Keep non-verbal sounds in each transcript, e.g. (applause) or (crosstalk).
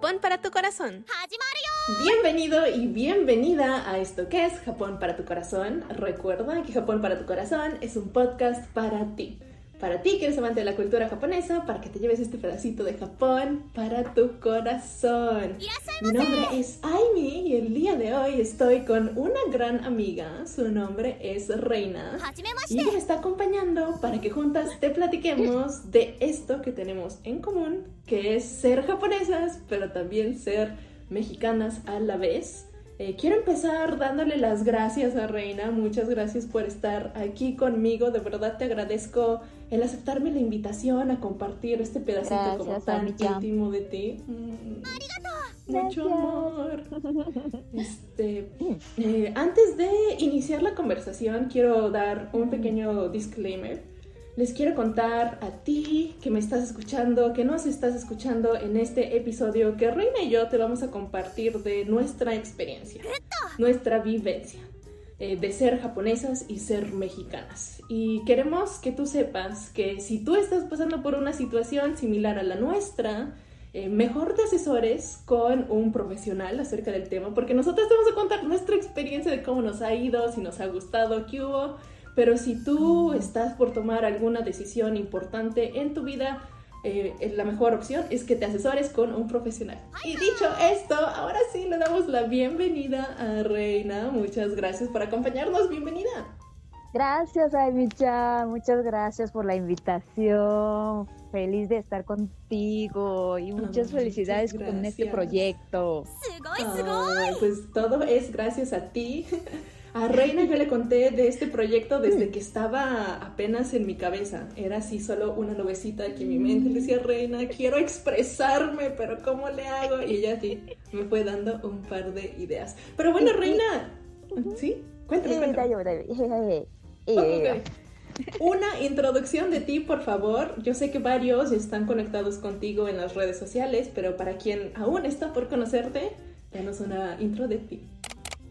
Japón para tu corazón. Bienvenido y bienvenida a esto que es Japón para tu corazón. Recuerda que Japón para tu corazón es un podcast para ti. Para ti que eres amante de la cultura japonesa, para que te lleves este pedacito de Japón para tu corazón. Mi nombre es Aimi y el día de hoy estoy con una gran amiga. Su nombre es Reina. Y ella me está acompañando para que juntas te platiquemos de esto que tenemos en común, que es ser japonesas, pero también ser mexicanas a la vez. Eh, quiero empezar dándole las gracias a Reina. Muchas gracias por estar aquí conmigo. De verdad te agradezco el aceptarme la invitación a compartir este pedacito como tan íntimo de ti. Mm, mucho amor. Este, (laughs) eh, antes de iniciar la conversación, quiero dar un pequeño disclaimer. Les quiero contar a ti que me estás escuchando, que nos estás escuchando en este episodio, que Reina y yo te vamos a compartir de nuestra experiencia, nuestra vivencia eh, de ser japonesas y ser mexicanas. Y queremos que tú sepas que si tú estás pasando por una situación similar a la nuestra, eh, mejor te asesores con un profesional acerca del tema, porque nosotros te vamos a contar nuestra experiencia de cómo nos ha ido, si nos ha gustado, qué hubo pero si tú estás por tomar alguna decisión importante en tu vida, eh, la mejor opción es que te asesores con un profesional. Y dicho esto, ahora sí le damos la bienvenida a Reina. Muchas gracias por acompañarnos. Bienvenida. Gracias, Aymicha. Muchas gracias por la invitación. Feliz de estar contigo y muchas felicidades con este proyecto. pues todo es gracias a ti. A Reina yo le conté de este proyecto desde que estaba apenas en mi cabeza. Era así solo una nubecita que en mi mente le decía, Reina, quiero expresarme, pero ¿cómo le hago? Y ella sí me fue dando un par de ideas. Pero bueno, Reina, ¿sí? Cuéntame, cuéntame. (laughs) Una introducción de ti, por favor. Yo sé que varios están conectados contigo en las redes sociales, pero para quien aún está por conocerte, danos una intro de ti.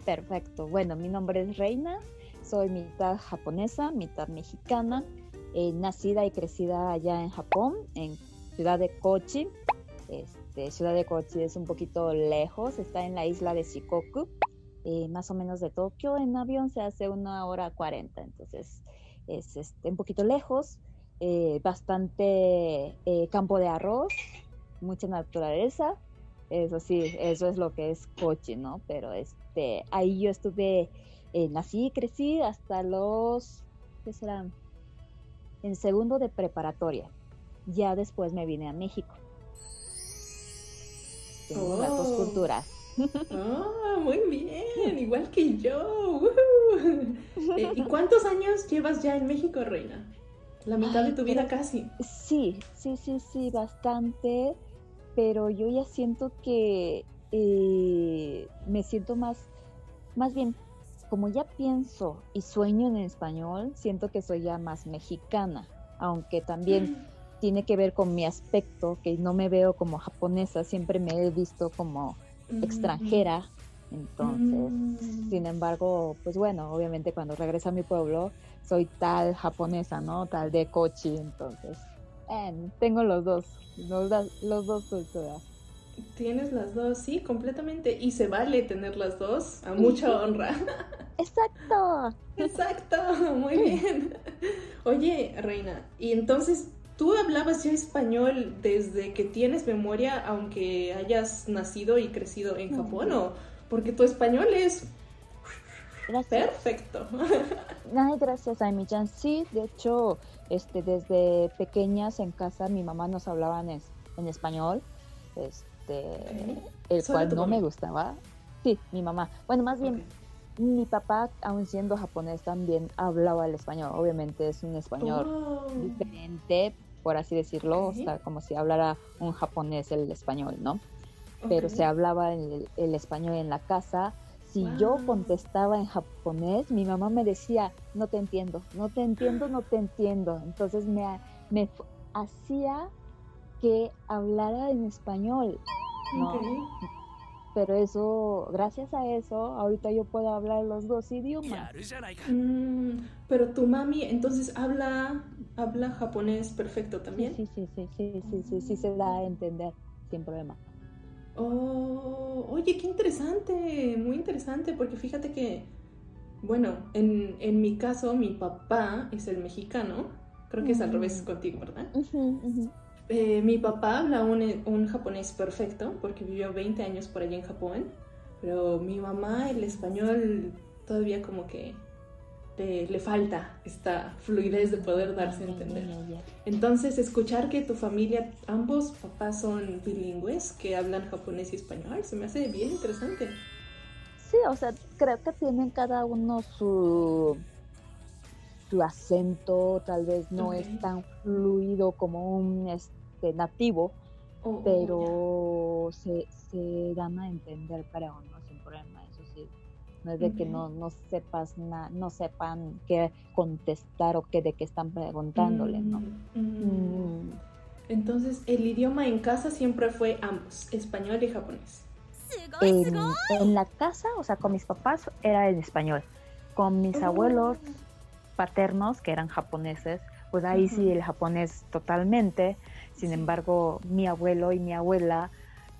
Perfecto. Bueno, mi nombre es Reina, soy mitad japonesa, mitad mexicana, eh, nacida y crecida allá en Japón, en ciudad de Kochi. Este, ciudad de Kochi es un poquito lejos, está en la isla de Shikoku, eh, más o menos de Tokio. En avión se hace una hora cuarenta, entonces es este, un poquito lejos, eh, bastante campo de arroz, mucha naturaleza. Eso sí, eso es lo que es Kochi, ¿no? Pero es este, ahí yo estuve, eh, nací y crecí hasta los, ¿qué serán? En segundo de preparatoria. Ya después me vine a México. Tengo las dos oh. culturas. (laughs) Ah, muy bien, igual que yo. Eh, ¿Y cuántos años llevas ya en México, Reina? La mitad de tu vida casi. Sí, sí, sí, sí, bastante. Pero yo ya siento que eh, me siento más, más bien, como ya pienso y sueño en español, siento que soy ya más mexicana, aunque también mm. tiene que ver con mi aspecto, que no me veo como japonesa, siempre me he visto como mm. extranjera. Entonces, mm. sin embargo, pues bueno, obviamente cuando regreso a mi pueblo, soy tal japonesa, ¿no? Tal de Kochi, entonces, tengo los dos, los, los dos culturas. Tienes las dos, sí, completamente. Y se vale tener las dos, a mucha honra. (laughs) Exacto. Exacto, muy bien. Oye, Reina, y entonces tú hablabas ya español desde que tienes memoria, aunque hayas nacido y crecido en Japón, ¿o? Porque tu español es perfecto. (laughs) Ay, gracias, Aimi-chan. Sí, de hecho, este, desde pequeñas en casa mi mamá nos hablaba en, en español. Este, este, el cual no me gustaba. Sí, mi mamá. Bueno, más bien, mi papá, aun siendo japonés, también hablaba el español. Obviamente es un español oh. diferente, por así decirlo, o sea, como si hablara un japonés el español, ¿no? Pero se hablaba el, español en la casa. Si yo contestaba en japonés, mi mamá me decía, no te entiendo, no te entiendo, no te entiendo. Entonces me, me hacía que hablara en español. No. Pero eso, gracias a eso, ahorita yo puedo hablar los dos idiomas. Mm, pero tu mami entonces habla, habla japonés perfecto también. Sí, sí, sí, sí, sí, sí, sí, se da a entender sin problema. Oh, oye, qué interesante, muy interesante, porque fíjate que, bueno, en, en mi caso, mi papá es el mexicano, creo que es al revés contigo, ¿verdad? Eh, mi papá habla un, un, japonés perfecto, porque vivió 20 años por allá en Japón, pero mi mamá el español todavía como que le, falta esta fluidez de poder darse a entender. Entonces, escuchar que tu familia, ambos papás son bilingües, que hablan japonés y español, se me hace bien interesante. Sí, o sea, creo que tienen cada uno su, su acento, tal vez no es tan fluido como un este, nativo, oh, pero se, se dan a entender, para uno sin problema no es de que no, no sepas no sepan qué contestar o qué de qué están preguntándole, ¿no? Mm, mm. Entonces, el idioma en casa siempre fue ambos, español y japonés. En, la casa, o sea, con mis papás era en español. Con mis oh. abuelos paternos, que eran japoneses, pues ahí sí el japonés totalmente. Sin embargo, mi abuelo y mi abuela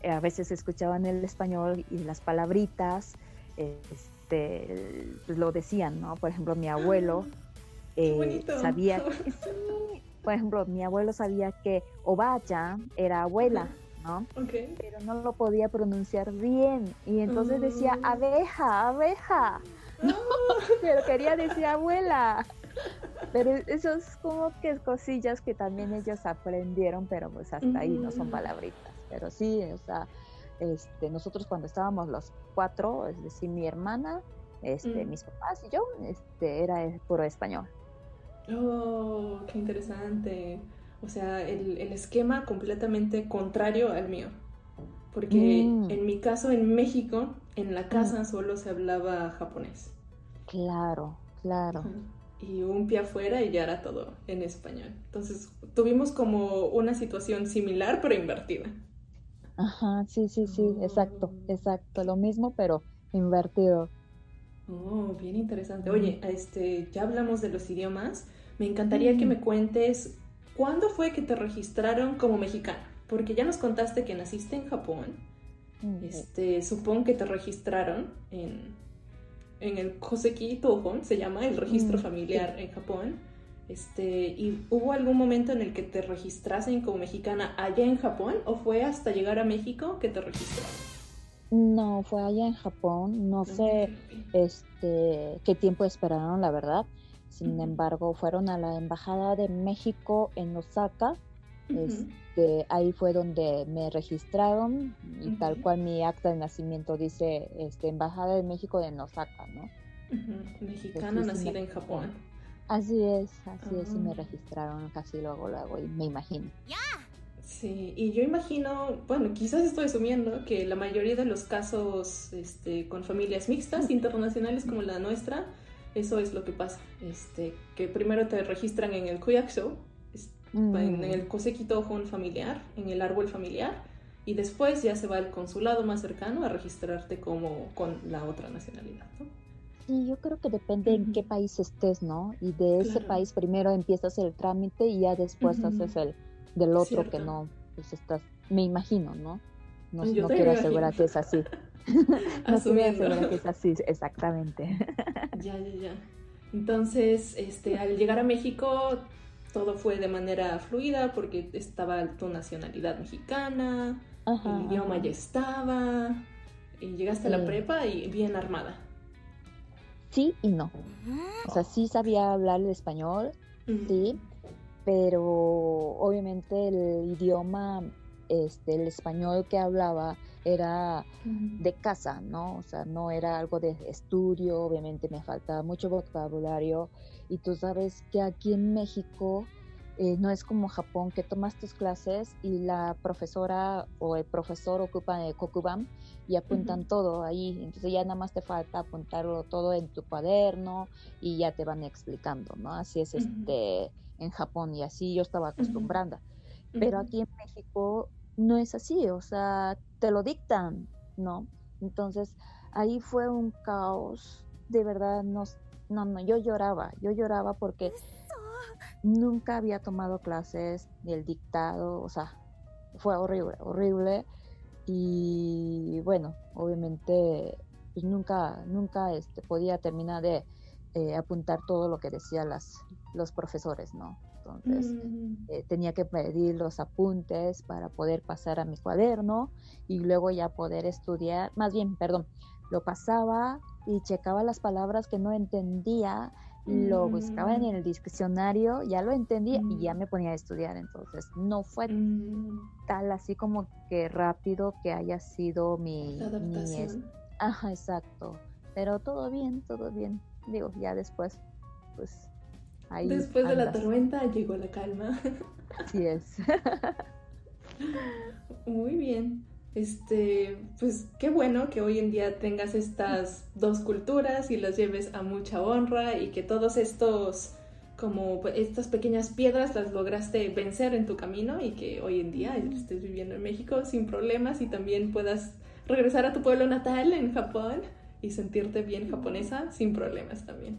eh, a veces escuchaban el español y las palabritas este, pues, lo decían, ¿no? Por ejemplo, mi abuelo eh, sabía, (laughs) por ejemplo, mi abuelo sabía que Obaya era abuela, ¿no? Pero no lo podía pronunciar bien y entonces decía ah. abeja, abeja. No, (laughs) pero quería decir abuela. Pero eso es como que cosillas que también ellos aprendieron, pero pues hasta ahí no son palabritas. Pero sí, o sea, este, nosotros cuando estábamos los cuatro, es decir, mi hermana, este, mm. mis papás y yo, este, era puro español. Oh, qué interesante. O sea, el, esquema completamente contrario al mío. Porque mm. en mi caso, en México, en la casa mm. solo se hablaba japonés. Claro, claro. Y un pie afuera y ya era todo en español. Entonces tuvimos como una situación similar pero invertida. Ajá, sí, sí, sí, exacto, exacto, lo mismo, pero invertido. Oh, bien interesante. Oye, este, ya hablamos de los idiomas. Me encantaría que me cuentes cuándo fue que te registraron como mexicana, porque ya nos contaste que naciste en Japón. Este, supongo que te registraron en, en el Koseki Tohon, se llama el registro familiar en Japón. Este, ¿Y hubo algún momento en el que te registrasen como mexicana allá en Japón o fue hasta llegar a México que te registraron? No, fue allá en Japón. No sé este, qué tiempo esperaron, la verdad. Sin embargo, fueron a la Embajada de México en Osaka. Este, ahí fue donde me registraron y tal cual mi acta de nacimiento dice este, Embajada de México en Osaka, ¿no? Mexicana nacida en Japón. Así es, así es, y me ah. registraron casi luego, luego, y me imagino. Sí, y yo imagino, bueno, quizás estoy asumiendo que la mayoría de los casos este, con familias mixtas internacionales como la nuestra, eso es lo que pasa, este, que primero te registran en el Kuyakusho, en mm. el Koseki Tohon familiar, en el árbol familiar, y después ya se va al consulado más cercano a registrarte como con la otra nacionalidad, ¿no? Sí, yo creo que depende en qué país estés, ¿no? Y de ese país primero empiezas el trámite y ya después haces el del otro que no, pues estás, me imagino, ¿no? No, quiero asegurar que es así. (laughs) no quiero asegurar que es así, exactamente. ya, ya, ya. Entonces, este, al llegar a México, todo fue de manera fluida porque estaba tu nacionalidad mexicana, el idioma ya estaba, y llegaste a la prepa y bien armada. Sí y no. O sea, sí sabía hablar el español, sí, pero obviamente el idioma, este, el español que hablaba era de casa, ¿no? O sea, no era algo de estudio, obviamente me faltaba mucho vocabulario y tú sabes que aquí en México eh, no es como Japón que tomas tus clases y la profesora o el profesor ocupan el kokuban y apuntan todo ahí. Entonces ya nada más te falta apuntarlo todo en tu cuaderno y ya te van explicando, ¿no? Así es este en Japón y así yo estaba acostumbrada. Pero aquí en México no es así, o sea, te lo dictan, ¿no? Entonces ahí fue un caos, de verdad, no, no, no, yo lloraba, yo lloraba porque nunca había tomado clases del dictado, o sea, fue horrible, horrible. y bueno, obviamente pues nunca, nunca este, podía terminar de eh, apuntar todo lo que decían las, los profesores, ¿no? Entonces mm. eh, tenía que pedir los apuntes para poder pasar a mi cuaderno y luego ya poder estudiar, más bien, perdón, lo pasaba y checaba las palabras que no entendía, lo buscaba en mm. el diccionario, ya lo entendía y ya mm. me ponía a estudiar. Entonces no fue tal así como que rápido que haya sido mi... Adaptación. Ajá, exacto. Pero todo bien, todo bien. Digo, ya después, pues ahí. Después de la tormenta llegó la calma. Así es. (laughs) Muy bien. Este, pues qué bueno que hoy en día tengas estas dos culturas y las lleves a mucha honra y que todos estos como estas pequeñas piedras las lograste vencer en tu camino y que hoy en día estés viviendo en México sin problemas y también puedas regresar a tu pueblo natal en Japón y sentirte bien japonesa sin problemas también.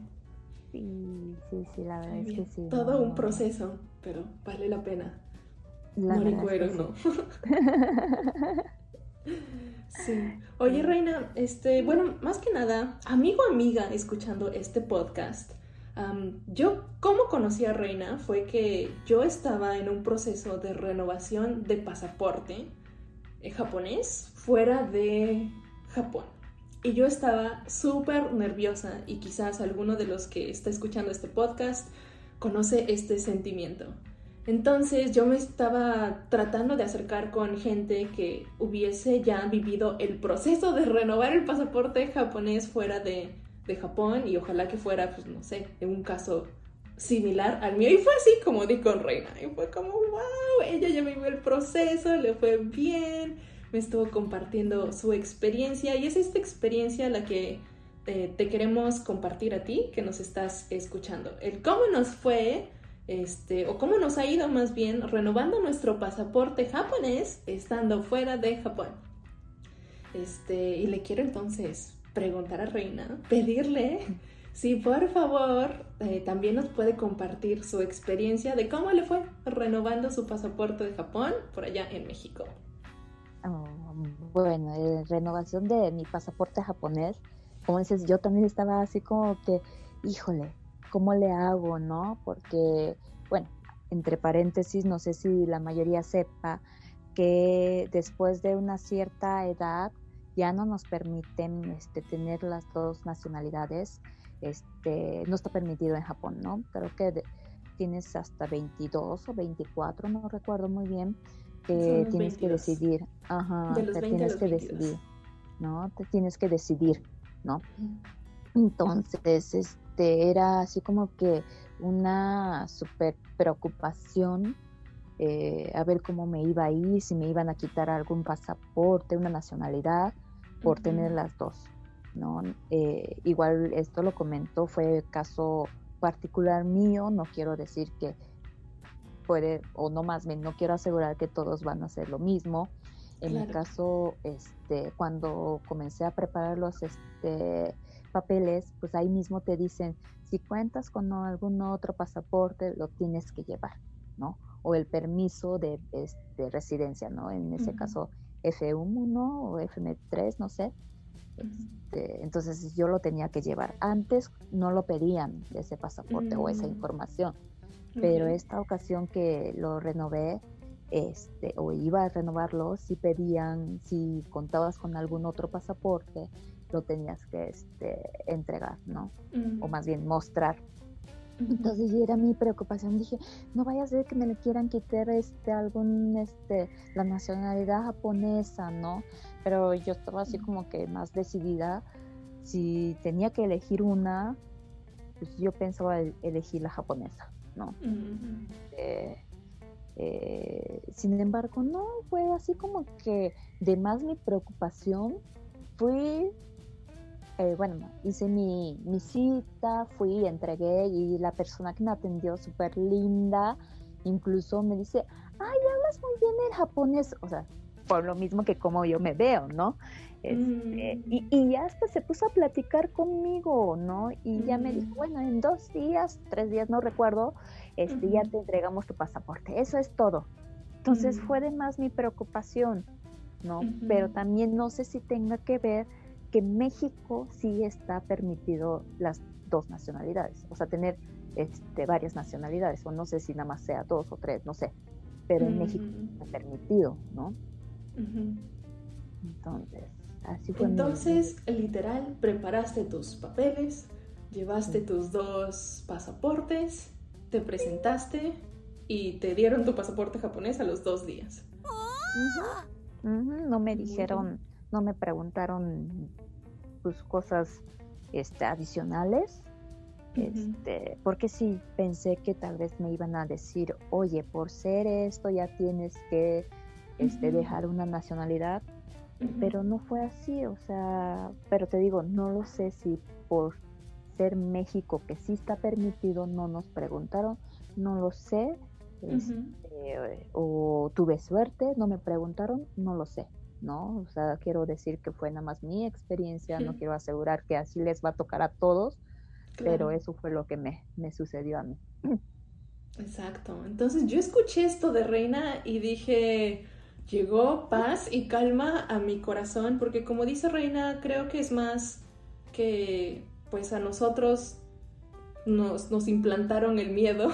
Sí, sí, sí, la verdad es que sí. Todo un proceso, pero vale la pena. no recuerdo, no. sí. (laughs) Oye, Reina, este, bueno, más que nada, amigo amiga escuchando este podcast, yo, ¿cómo conocí a Reina? Fue que yo estaba en un proceso de renovación de pasaporte eh, japonés fuera de Japón. Y yo estaba súper nerviosa y quizás alguno de los que está escuchando este podcast conoce este sentimiento. Entonces yo me estaba tratando de acercar con gente que hubiese ya vivido el proceso de renovar el pasaporte japonés fuera de, de Japón y ojalá que fuera, pues no sé, en un caso similar al mío. Y fue así como di con Reina. Y fue como, wow, ella ya vivió el proceso, le fue bien me estuvo compartiendo su experiencia y es esta experiencia la que eh, te queremos compartir a ti que nos estás escuchando. El cómo nos fue, este, o cómo nos ha ido más bien renovando nuestro pasaporte japonés estando fuera de Japón. Este, y le quiero entonces preguntar a Reina, pedirle si por favor eh, también nos puede compartir su experiencia de cómo le fue renovando su pasaporte de Japón por allá en México. Oh, bueno, eh, renovación de mi pasaporte japonés, como dices, yo también estaba así como que, híjole, ¿cómo le hago, no? Porque, bueno, entre paréntesis, no sé si la mayoría sepa que después de una cierta edad ya no nos permiten este, tener las dos nacionalidades. Este, no está permitido en Japón, ¿no? Creo que tienes hasta 22 o 24, no recuerdo muy bien, que tienes que decidir, ajá, te tienes que decidir, ¿no? Te tienes que decidir, ¿no? Entonces, este, era así como que una súper preocupación eh, a ver cómo me iba a ir, si me iban a quitar algún pasaporte, una nacionalidad, por tener las dos, ¿no? Eh, igual esto lo comentó, fue caso particular mío, no quiero decir que puede, o no más bien, no quiero asegurar que todos van a hacer lo mismo. En mi caso, este, cuando comencé a preparar los este, papeles, pues ahí mismo te dicen, si cuentas con algún otro pasaporte, lo tienes que llevar, ¿no? O el permiso de, este, residencia, ¿no? En ese caso, F1 o FM3, no sé. Este, entonces yo lo tenía que llevar. Antes no lo pedían ese pasaporte o esa mm. información pero esta ocasión que lo renové, este, o iba a renovarlo, si pedían, si contabas con algún otro pasaporte, lo tenías que este, entregar, ¿no? O más bien mostrar. Entonces era mi preocupación, dije, no vaya a ser que me le quieran quitar este algún este la nacionalidad japonesa, ¿no? Pero yo estaba así como que más decidida si tenía que elegir una, pues yo pensaba elegir la japonesa. ¿No? Eh, eh, sin embargo, no, fue así como que de más mi preocupación fui, eh, bueno, hice mi, mi, cita, fui, entregué y la persona que me atendió súper linda, incluso me dice, ay, hablas muy bien el japonés, o sea, por lo mismo que como yo me veo, ¿no? Este, mm. y, ya hasta se puso a platicar conmigo, ¿no? Y ya me dijo, mm. bueno, en dos días, tres días, no recuerdo, este, ya te entregamos tu pasaporte. Eso es todo. Entonces mm. fue de más mi preocupación. ¿no? Pero también no sé si tenga que ver que México sí está permitido las dos nacionalidades, o sea, tener este, varias nacionalidades, o no sé si nada más sea dos o tres, no sé, pero en México está permitido, ¿no? Entonces, así fue. Entonces, literal, preparaste tus papeles, llevaste tus dos pasaportes, te presentaste y te dieron tu pasaporte japonés a los dos días. No me dijeron, no me preguntaron pues, cosas este, adicionales. Este, porque sí pensé que tal vez me iban a decir, oye, por ser esto ya tienes que este, dejar una nacionalidad, pero no fue así, o sea, pero te digo, no lo sé si por ser México, que sí está permitido, no nos preguntaron, no lo sé, este, o tuve suerte, no me preguntaron, no lo sé, ¿no? O sea, quiero decir que fue nada más mi experiencia, no quiero asegurar que así les va a tocar a todos, pero eso fue lo que me, me sucedió a mí. Exacto, entonces yo escuché esto de Reina y dije, llegó paz y calma a mi corazón, porque como dice Reina, creo que es más que pues a nosotros nos, nos implantaron el miedo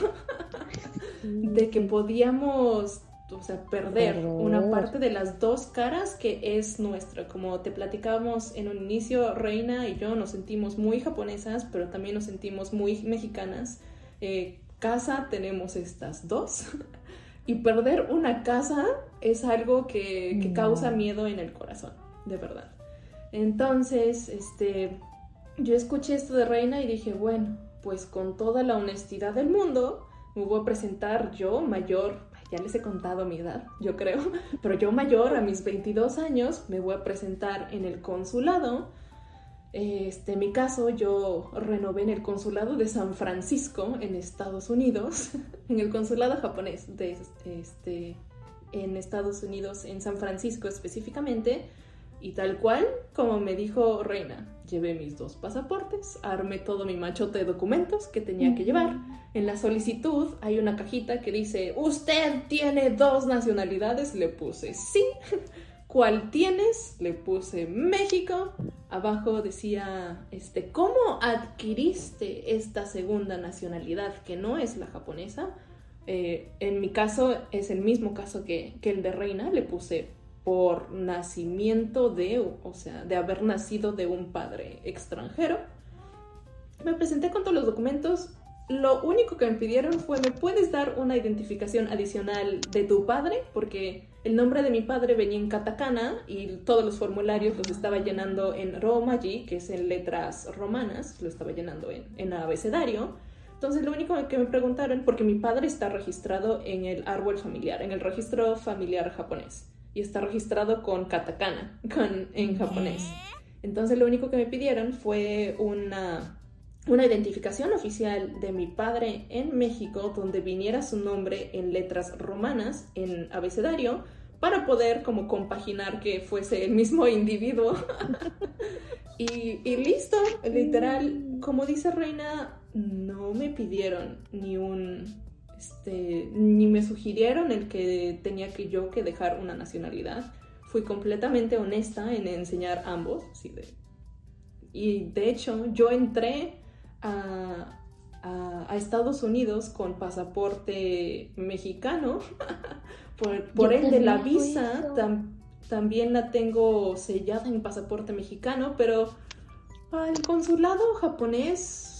(laughs) de que podíamos o sea, perder, una parte de las dos caras que es nuestra. Como te platicábamos en un inicio, Reina y yo nos sentimos muy japonesas, pero también nos sentimos muy mexicanas. Eh, casa tenemos estas dos. (laughs) y perder una casa es algo que, que causa miedo en el corazón, de verdad. Entonces, este, yo escuché esto de Reina y dije, bueno, pues con toda la honestidad del mundo, me voy a presentar yo, mayor, ya les he contado mi edad, yo creo, (laughs) pero yo mayor, a mis 22 años, me voy a presentar en el consulado. Este, en mi caso, yo renové en el consulado de San Francisco, en Estados Unidos, (laughs) en el consulado japonés de este, en Estados Unidos, en San Francisco específicamente, y tal cual, como me dijo Reina, llevé mis dos pasaportes, armé todo mi machote de documentos que tenía que llevar. En la solicitud hay una cajita que dice, usted tiene dos nacionalidades, le puse sí. ¿Cuál tienes? Le puse México. Abajo decía, este, ¿cómo adquiriste esta segunda nacionalidad que no es la japonesa? Eh, en mi caso es el mismo caso que, que el de Reina, le puse por nacimiento de, o sea, de haber nacido de un padre extranjero. Me presenté con todos los documentos. Lo único que me pidieron fue, ¿me puedes dar una identificación adicional de tu padre? Porque el nombre de mi padre venía en katakana y todos los formularios los estaba llenando en romaji, que es en letras romanas, lo estaba llenando en, en abecedario. Entonces lo único que me preguntaron, porque mi padre está registrado en el árbol familiar, en el registro familiar japonés y está registrado con katakana, con, en japonés. Entonces lo único que me pidieron fue una, una identificación oficial de mi padre en México donde viniera su nombre en letras romanas, en abecedario, para poder como compaginar que fuese el mismo individuo. (laughs) y, y, listo, literal, como dice Reina, no me pidieron ni un este, ni me sugirieron el que tenía que yo que dejar una nacionalidad. Fui completamente honesta en enseñar ambos. y de hecho, yo entré a, Estados Unidos con pasaporte mexicano. (laughs) por, por ende, la visa también la tengo sellada en pasaporte mexicano, pero al consulado japonés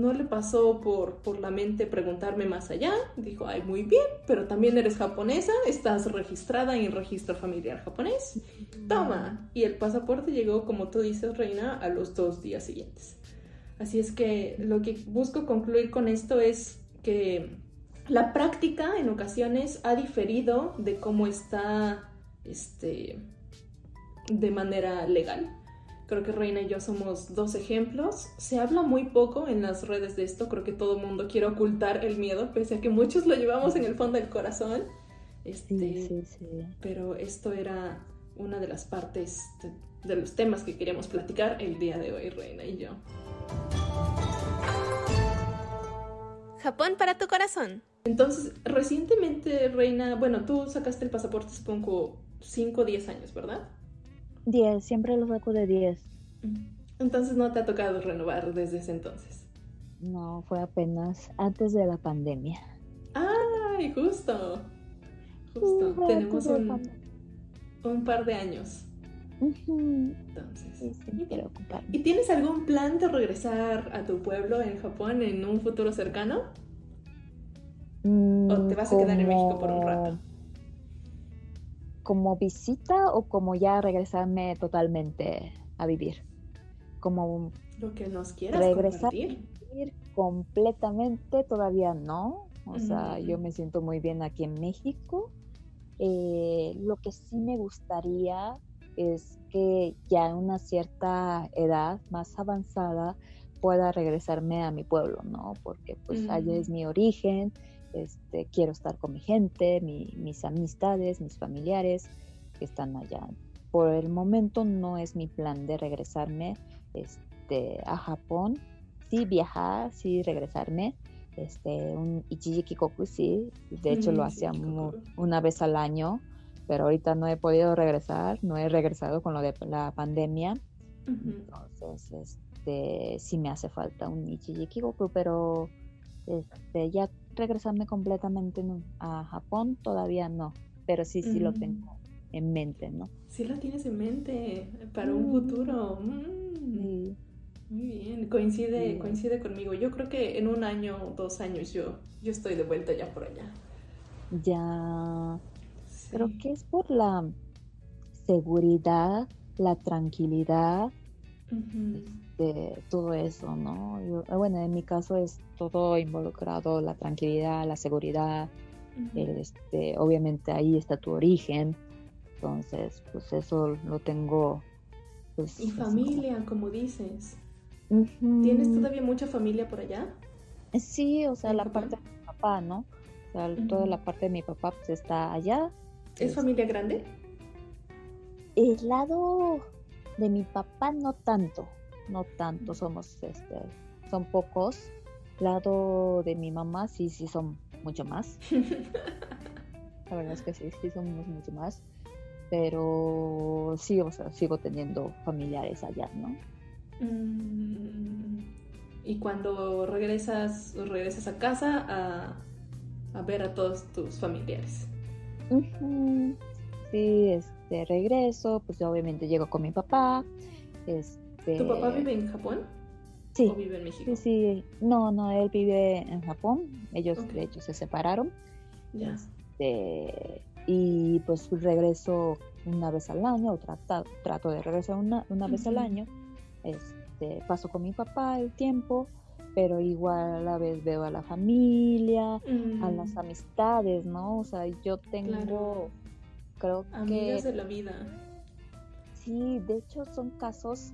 no le pasó por, por la mente preguntarme más allá. Dijo, ay, muy bien, pero también eres japonesa, estás registrada en el registro familiar japonés. Toma. Y el pasaporte llegó, como tú dices, Reina, a los dos días siguientes. Así es que lo que busco concluir con esto es que la práctica en ocasiones ha diferido de cómo está este, de manera legal. Creo que Reina y yo somos dos ejemplos. Se habla muy poco en las redes de esto. Creo que todo el mundo quiere ocultar el miedo, pese a que muchos lo llevamos en el fondo del corazón. Este, sí, sí, sí. Pero esto era una de las partes de, los temas que queríamos platicar el día de hoy, Reina y yo. Japón para tu corazón. Entonces, recientemente, Reina, bueno, tú sacaste el pasaporte, supongo, 5 o 10 años, ¿verdad? 10, siempre lo saco de 10. Entonces no te ha tocado renovar desde ese entonces. No, fue apenas antes de la pandemia. ¡Ay, justo! Justo. Tenemos un, un, par de años. Entonces. ¿Y tienes algún plan de regresar a tu pueblo en Japón en un futuro cercano? ¿O te vas a quedar en México por un rato? ¿Como visita o como ya regresarme totalmente a vivir? Como lo que nos quieras regresar vivir completamente todavía no. O sea, yo me siento muy bien aquí en México. Eh, lo que sí me gustaría es que ya en una cierta edad más avanzada pueda regresarme a mi pueblo, ¿no? Porque pues allá es mi origen, este, quiero estar con mi gente, mis amistades, mis familiares que están allá. Por el momento no es mi plan de regresarme este, a Japón, sí viajar, sí regresarme, este, un Ichijiki Koku, sí, de hecho lo hacíamos una vez al año, pero ahorita no he podido regresar, no he regresado con lo de la pandemia, entonces este, sí me hace falta un Ichijiki Koku, pero este, ya regresarme completamente a Japón todavía no, pero sí, sí lo tengo en mente, ¿no? Sí lo tienes en mente para un futuro. Mm. Muy bien, coincide, coincide conmigo. Yo creo que en un año, dos años yo, yo estoy de vuelta ya por allá. Ya. Creo que es por la seguridad, la tranquilidad, de todo eso, ¿no? Ah, bueno, en mi caso es todo involucrado, la tranquilidad, la seguridad, este, obviamente ahí está tu origen, entonces, pues eso lo tengo. Pues, y familia, como dices. ¿Tienes todavía mucha familia por allá? Sí, o sea, la parte de mi papá, ¿no? O sea, toda la parte de mi papá pues está allá. ¿Es familia grande? El lado de mi papá no tanto, no tanto, somos, este, son pocos. Lado de mi mamá sí, sí son mucho más. (laughs) la verdad es que sí, sí somos mucho más. Pero sí, o sea, sigo teniendo familiares allá, ¿no? Mm, y cuando regresas, regresas a casa a, ver a todos tus familiares. Sí, este, regreso, pues obviamente llego con mi papá. Este... ¿Tu papá vive en Japón? Sí. ¿O vive en México? Sí, sí. No, no, él vive en Japón. Ellos, de hecho, se separaron. Ya. Este, y pues regreso una vez al año, o trato, trato de regresar una, una vez al año este, paso con mi papá el tiempo, pero igual a la vez veo a la familia, a las amistades, ¿no? O sea, yo tengo, creo que... Amigas de la vida. Sí, de hecho son casos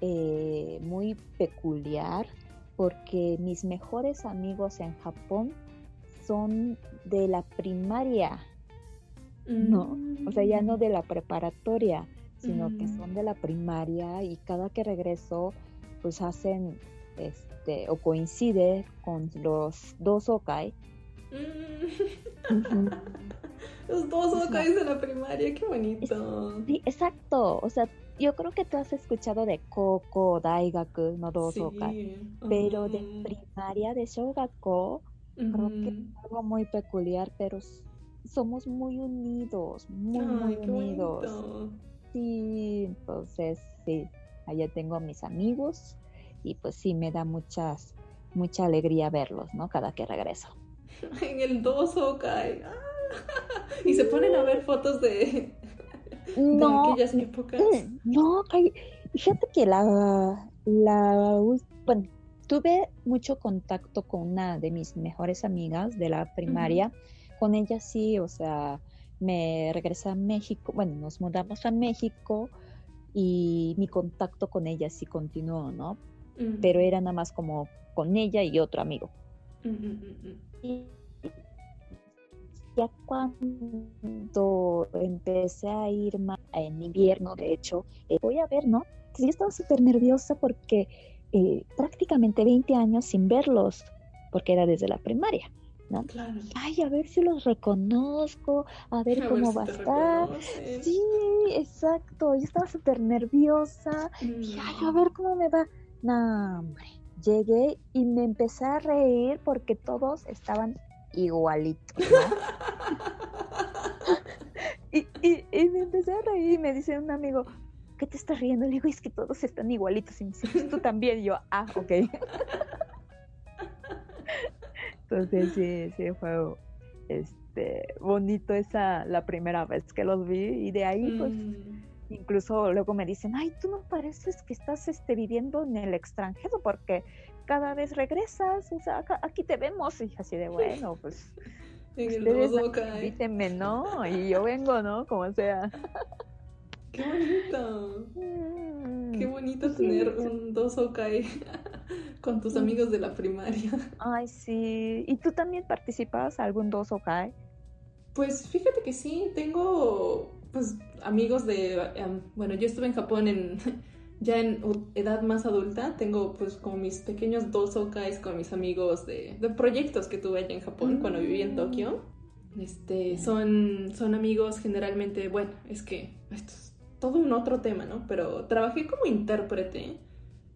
eh, muy peculiar porque mis mejores amigos en Japón son de la primaria, ¿no? O sea, ya no mm. de la preparatoria sino que son de la primaria y cada que regreso pues hacen este o coincide con los dos Okai. Mm. los dos Okais de la primaria, qué bonito. Sí, exacto, o sea, yo creo que tú has escuchado de Koko, Daigaku, no dos Okai, pero de primaria, de Shogako, creo que es algo muy peculiar, pero somos muy unidos, muy, muy unidos. Sí, entonces sí, allá tengo a mis amigos y pues sí me da muchas, mucha alegría verlos, ¿no? Cada que regreso. (laughs) En el 2 Okai. (laughs) Y se ponen a ver fotos de, no, aquellas épocas. (clears throat) No, fíjate que la, la, bueno, tuve mucho contacto con una de mis mejores amigas de la primaria. Con ella sí, o sea, me regresé a México, bueno, nos mudamos a México y mi contacto con ella sí continuó, ¿no? Pero era nada más como con ella y otro amigo. y ya cuando empecé a ir más en invierno, de hecho, eh, voy a ver, ¿no? yo estaba súper nerviosa porque eh, prácticamente 20 años sin verlos, porque era desde la primaria. ¿no? Claro. Ay, a ver si los reconozco, a ver cómo va a estar. Sí, exacto. Yo estaba súper nerviosa. Y, ay, a ver cómo me va. No, hombre. Llegué y me empecé a reír porque todos estaban igualitos. (laughs) y, y, y, me empecé a reír y me dice un amigo, ¿qué te estás riendo? Le digo, es que todos están igualitos. Y me dice, tú también. Y yo, ah, ok. (laughs) Entonces sí, sí fue este, bonito esa la primera vez que los vi y de ahí pues Mm. Incluso luego me dicen, ay, tú no pareces que estás este, viviendo en el extranjero porque cada vez regresas, o sea, acá- aquí te vemos y así de bueno, (laughs) pues En el ustedes Dodo Kai. invítenme, ¿no? Y yo vengo, ¿no? Como sea. Qué bonito. Mm. Qué bonito Sí, tener sí. un Doso Kai (laughs) con tus amigos de la primaria. Ay, sí. ¿Y tú también participabas en algún dos Kai? Pues fíjate que sí, tengo pues amigos de, em, bueno, yo estuve en Japón en (laughs) ya en edad más adulta, tengo pues como mis pequeños dos okais con mis amigos de, de proyectos que tuve allá en Japón cuando viví en Tokio. Este, son, son amigos generalmente, bueno, es que esto es todo un otro tema, ¿no? Pero trabajé como intérprete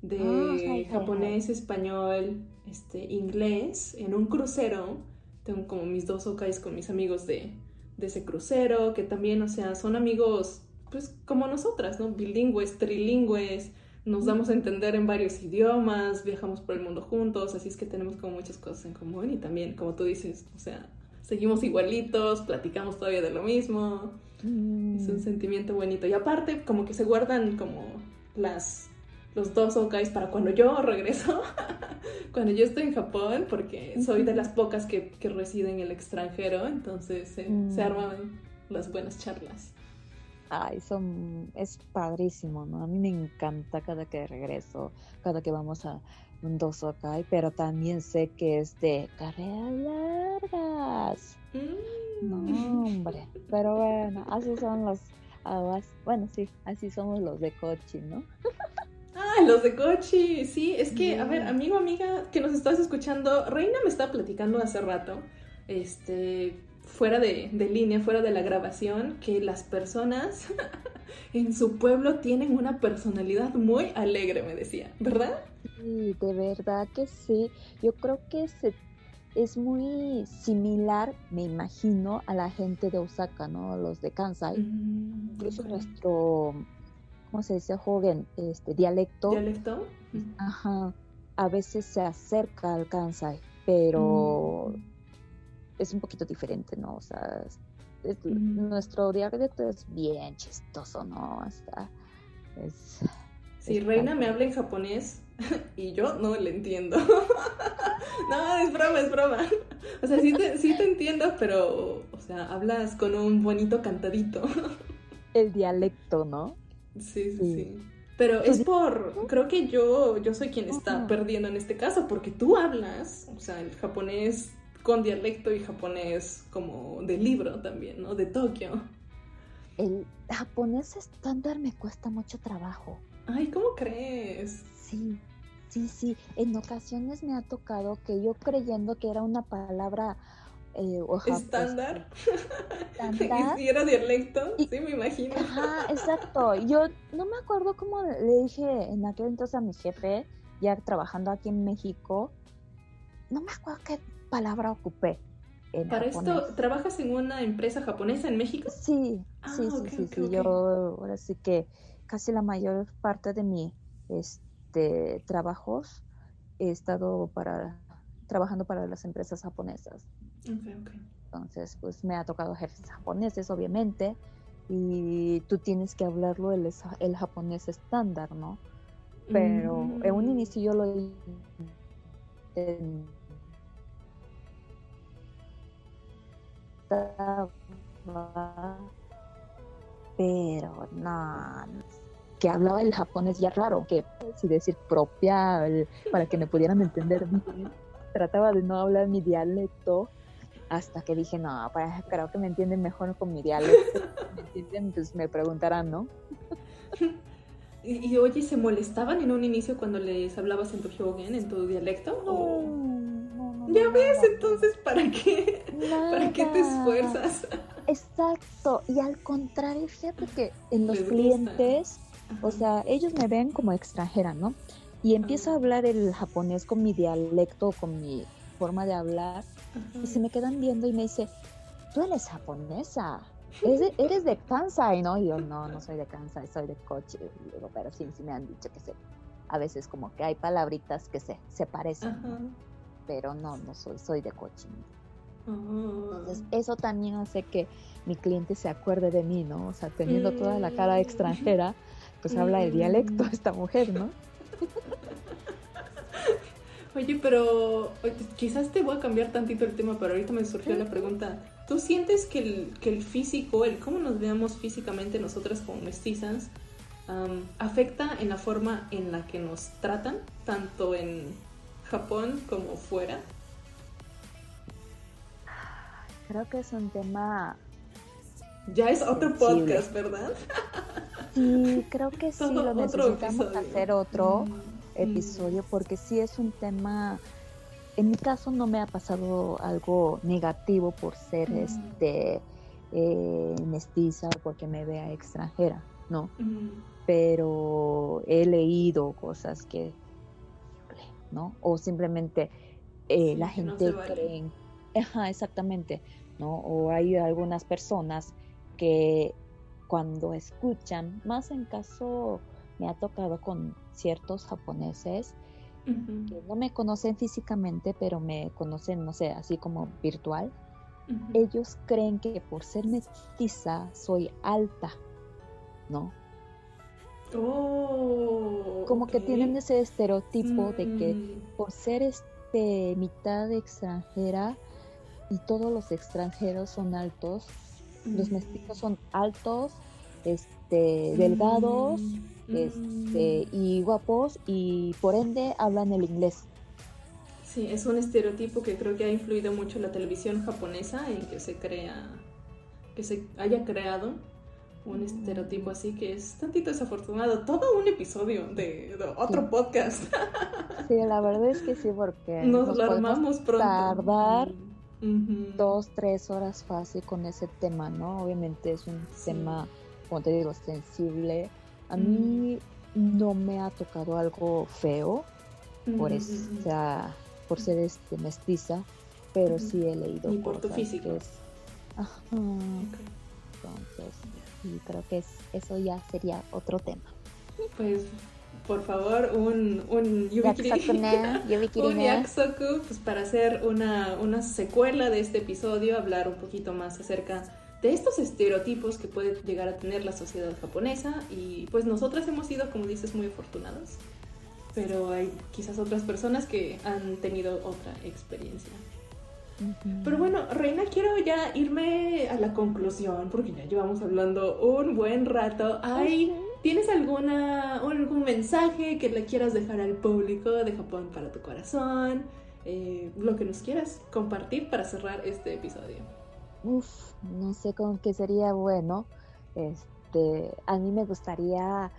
de Ah, sí, sí, sí. japonés, español, este, inglés en un crucero. Tengo como mis dos okais con mis amigos de, de ese crucero, que también, o sea, son amigos, pues como nosotras, ¿no? Bilingües, trilingües, nos damos a entender en varios idiomas, viajamos por el mundo juntos, así es que tenemos como muchas cosas en común y también, como tú dices, o sea, seguimos igualitos, platicamos todavía de lo mismo, es un Mm. sentimiento bonito. Y aparte, como que se guardan como las los dos okais para cuando yo regreso, (laughs) cuando yo estoy en Japón, porque soy de las pocas que, que residen en el extranjero, entonces se- Mm. se arman las buenas charlas. Ay, son, es padrísimo, ¿no? A mí me encanta cada que regreso, cada que vamos a un Dosokai, pero también sé que es de carreras largas. Mm. No, hombre. Pero bueno, así son los, aguas- bueno, sí, así somos los de Kochi, ¿no? (laughs) (laughs) Los de Kochi, sí, es que, a ver, Mm. amigo, amiga, que nos estás escuchando, Reina me estaba platicando hace rato, este, fuera de, de línea, fuera de la grabación, que las personas (laughs) en su pueblo tienen una personalidad muy alegre, me decía, ¿verdad? Sí, de verdad que sí. Yo creo que se, es muy similar, me imagino, a la gente de Osaka, ¿no? Los de Kansai. Mm, Incluso ok. nuestro, ¿cómo se dice? Joven, este, dialecto. ¿Dialecto? Ajá, a veces se acerca al Kansai, pero Mm. es un poquito diferente, ¿no? O sea, es- es- Mm. nuestro dialecto es bien chistoso, ¿no? O sea, es... Si Reina me habla en japonés (laughs) y yo no le entiendo. (laughs) no, es broma, es broma. O sea, sí te, sí te entiendo, pero, o sea, hablas con un bonito cantadito. (laughs) El dialecto, ¿no? Sí, sí, Sí. Pero es por, creo que yo, yo soy quien está perdiendo en este caso, porque tú hablas, o sea, el japonés con dialecto y japonés como de libro también, ¿no? De Tokio. El japonés estándar me cuesta mucho trabajo. Ay, ¿cómo crees? Sí, sí, sí. En ocasiones me ha tocado que yo creyendo que era una palabra eh, ¿Estándar? (laughs) estándar, ¿Y era dialecto? Y- Sí, me imagino. Ajá, exacto. Yo no me acuerdo cómo le dije en aquel entonces a mi jefe, ya trabajando aquí en México, no me acuerdo qué palabra ocupé Para japonés. esto, ¿trabajas en una empresa japonesa en México? Sí, Ah, sí, sí, sí. Yo ahora sí que casi la mayor parte de mi este trabajos he estado para trabajando para las empresas japonesas. Entonces, pues me ha tocado jefes japoneses, obviamente, y tú tienes que hablarlo el, el japonés estándar, ¿no? Pero en un Mm. inicio yo lo pero no, que hablaba el japonés ya raro, que si decir propia, el- para que me pudieran entender bien. Trataba de no hablar mi dialecto hasta que dije, no, pues, creo que me entienden mejor con mi dialecto. (laughs) ¿Me entienden? Pues me preguntarán, ¿no? (laughs) Y, y, oye, ¿se molestaban en un inicio cuando les hablabas en tu hyogen, en tu dialecto? No, ¿O- no, no, Ya ves, entonces, ¿para qué? (laughs) ¿Para qué te esfuerzas? Exacto, y al contrario, fíjate que en los clientes, o sea, ellos me ven como extranjera, ¿no? Y empiezo a hablar el japonés con mi dialecto, con mi forma de hablar, y se me quedan viendo y me dice, tú eres japonesa, eres de, Kansai, ¿no? Y yo, no, no soy de Kansai, soy de Kochi, digo, pero sí, sí me han dicho que sé. A veces como que hay palabritas que se, se parecen, pero no, no soy, soy de Kochi. Entonces, ah. eso también hace que mi cliente se acuerde de mí, ¿no? O sea, teniendo toda la cara mm. extranjera, pues habla el dialecto mm. esta mujer, ¿no? (laughs) Oye, pero quizás te voy a cambiar tantito el tema, pero ahorita me surgió la pregunta. ¿Tú sientes que el, que el físico, el cómo nos veamos físicamente nosotras como mestizas, afecta en la forma en la que nos tratan, tanto en Japón como fuera? Creo que es un tema... Ya es otro podcast, ¿verdad? Sí, creo que sí, lo necesitamos hacer otro mm. Episodio porque sí es un tema... En mi caso no me ha pasado algo negativo por ser mm. este eh, mestiza o porque me vea extranjera, ¿no? Pero he leído cosas que, ¿no? O simplemente eh, la gente cree Ajá, exactamente, ¿no? O hay algunas personas que cuando escuchan, más en caso me ha tocado con ciertos japoneses que no me conocen físicamente, pero me conocen, no sé, así como virtual. Ellos creen que por ser mestiza soy alta, ¿no? Oh, como que tienen ese estereotipo de que mm. por ser este mitad extranjera y todos los extranjeros son altos. Los mestizos son altos, este, delgados, mm. Este, y guapos, y por ende hablan el inglés. Sí, es un estereotipo que creo que ha influido mucho la televisión japonesa en que se crea, que se haya creado un estereotipo así que es tantito desafortunado. Todo un episodio de, otro podcast. Sí, la verdad es que sí, porque (laughs) nos, lo armamos pronto. Tardar dos, tres horas fácil con ese tema, ¿no? Obviamente es un tema, como te digo, sensible. A mí no me ha tocado algo feo por, esa, por ser este, mestiza, pero sí he leído. Y por tu físico. Entonces, y creo que eso ya sería otro tema. Pues por favor, un, un Yubikiri, (laughs) un Yaksoku, pues para hacer una, una secuela de este episodio, hablar un poquito más acerca de estos estereotipos que puede llegar a tener la sociedad japonesa y pues nosotras hemos sido, como dices, muy afortunadas, pero hay quizás otras personas que han tenido otra experiencia. Pero bueno, Reina, quiero ya irme a la conclusión porque ya llevamos hablando un buen rato. Hay ¿Tienes alguna, algún mensaje que le quieras dejar al público de Japón para tu corazón? Eh, lo que nos quieras compartir para cerrar este episodio. Uf, no sé con qué sería bueno. Este, a mí me gustaría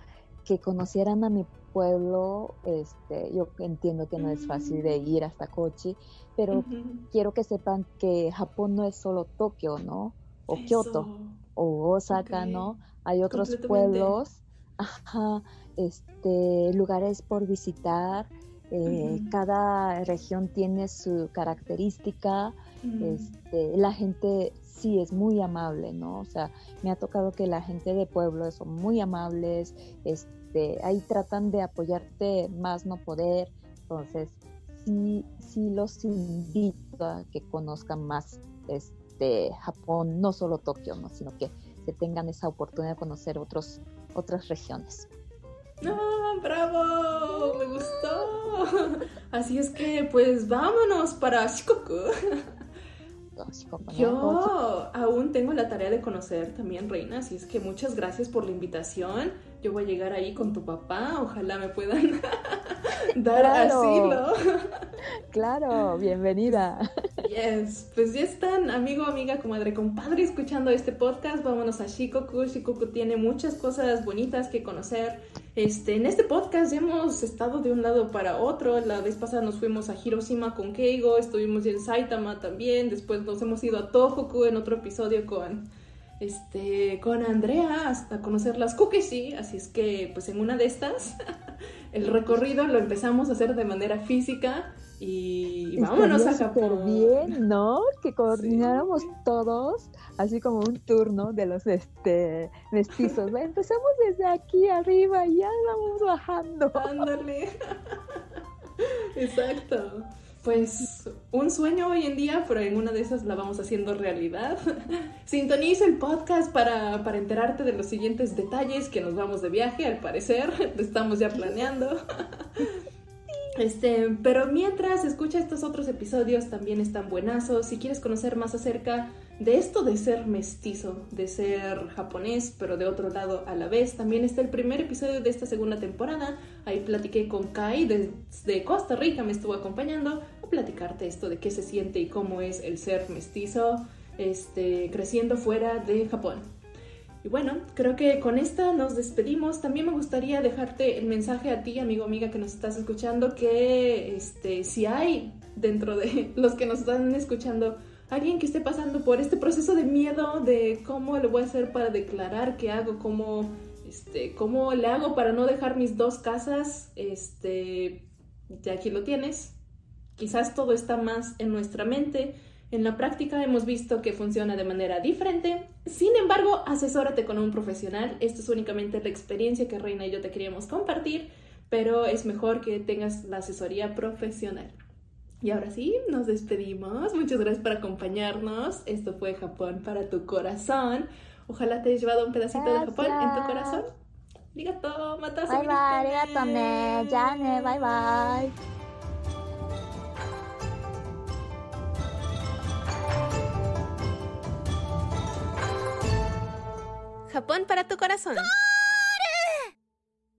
que conocieran a mi pueblo. Este, yo entiendo que no es fácil de ir hasta Kochi, pero quiero que sepan que Japón no es solo Tokio, ¿no? O Kyoto o Osaka, ¿no? Hay otros pueblos Ajá, este, lugares por visitar. Eh, cada región tiene su característica. Este, la gente sí es muy amable, ¿no? O sea, me ha tocado que la gente de pueblo son muy amables. Este, ahí tratan de apoyarte más no poder. Entonces, sí, sí los invito a que conozcan más este Japón, no solo Tokio, ¿no? sino que se tengan esa oportunidad de conocer otros otras regiones. ¡No! ¡Bravo! ¡Me gustó! (laughs) Así es que, pues vámonos para Shikoku. (laughs) Yo aún tengo la tarea de conocer también Reina, así es que muchas gracias por la invitación. Yo voy a llegar ahí con tu papá, ojalá me puedan (laughs) dar asilo. Claro, bienvenida. Yes, pues ya están, amigo, amiga, comadre, compadre, escuchando este podcast. Vámonos a Shikoku. Shikoku tiene muchas cosas bonitas que conocer Este, en este podcast hemos estado de un lado para otro. La vez pasada nos fuimos a Hiroshima con Keigo, estuvimos en Saitama también. Después nos hemos ido a Tohoku en otro episodio con, este, con Andrea hasta conocer las Kukeshi. Así es que, pues en una de estas, (laughs) el recorrido lo empezamos a hacer de manera física. Y vámonos a Japón. bien, ¿no? Que coordináramos todos, así como un turno de los este mestizos. Empezamos desde aquí arriba y ya vamos bajando. Ándale. (laughs) Exacto. Pues un sueño hoy en día, pero en una de esas la vamos haciendo realidad. (laughs) Sintoniza el podcast para, para enterarte de los siguientes detalles que nos vamos de viaje, al parecer. (laughs) Estamos ya planeando. (laughs) Este, pero mientras escucha estos otros episodios también están buenazos. Si quieres conocer más acerca de esto de ser mestizo, de ser japonés, pero de otro lado a la vez, también está el primer episodio de esta segunda temporada. Ahí platiqué con Kai desde Costa Rica, me estuvo acompañando platicarte esto de qué se siente y cómo es el ser mestizo, este, creciendo fuera de Japón. Y bueno, creo que con esta nos despedimos. También me gustaría dejarte el mensaje a ti, amigo, amiga, que nos estás escuchando, que este, si hay dentro de (laughs) los que nos están escuchando alguien que esté pasando por este proceso de miedo de cómo le voy a hacer para declarar qué hago, cómo, este, cómo le hago para no dejar mis dos casas, este, ya aquí lo tienes. Quizás todo está más en nuestra mente en la práctica hemos visto que funciona de manera diferente. Sin embargo, asesórate con un profesional. Esto es únicamente la experiencia que Reina y yo te queríamos compartir, pero es mejor que tengas la asesoría profesional. Y ahora sí, nos despedimos. Muchas gracias por acompañarnos. Esto fue Japón para tu corazón. Ojalá te hayas llevado un pedacito de Japón en tu corazón. Arigato, matazo. Bye bye, arigato ne, ya ne, bye bye. Japón para tu corazón.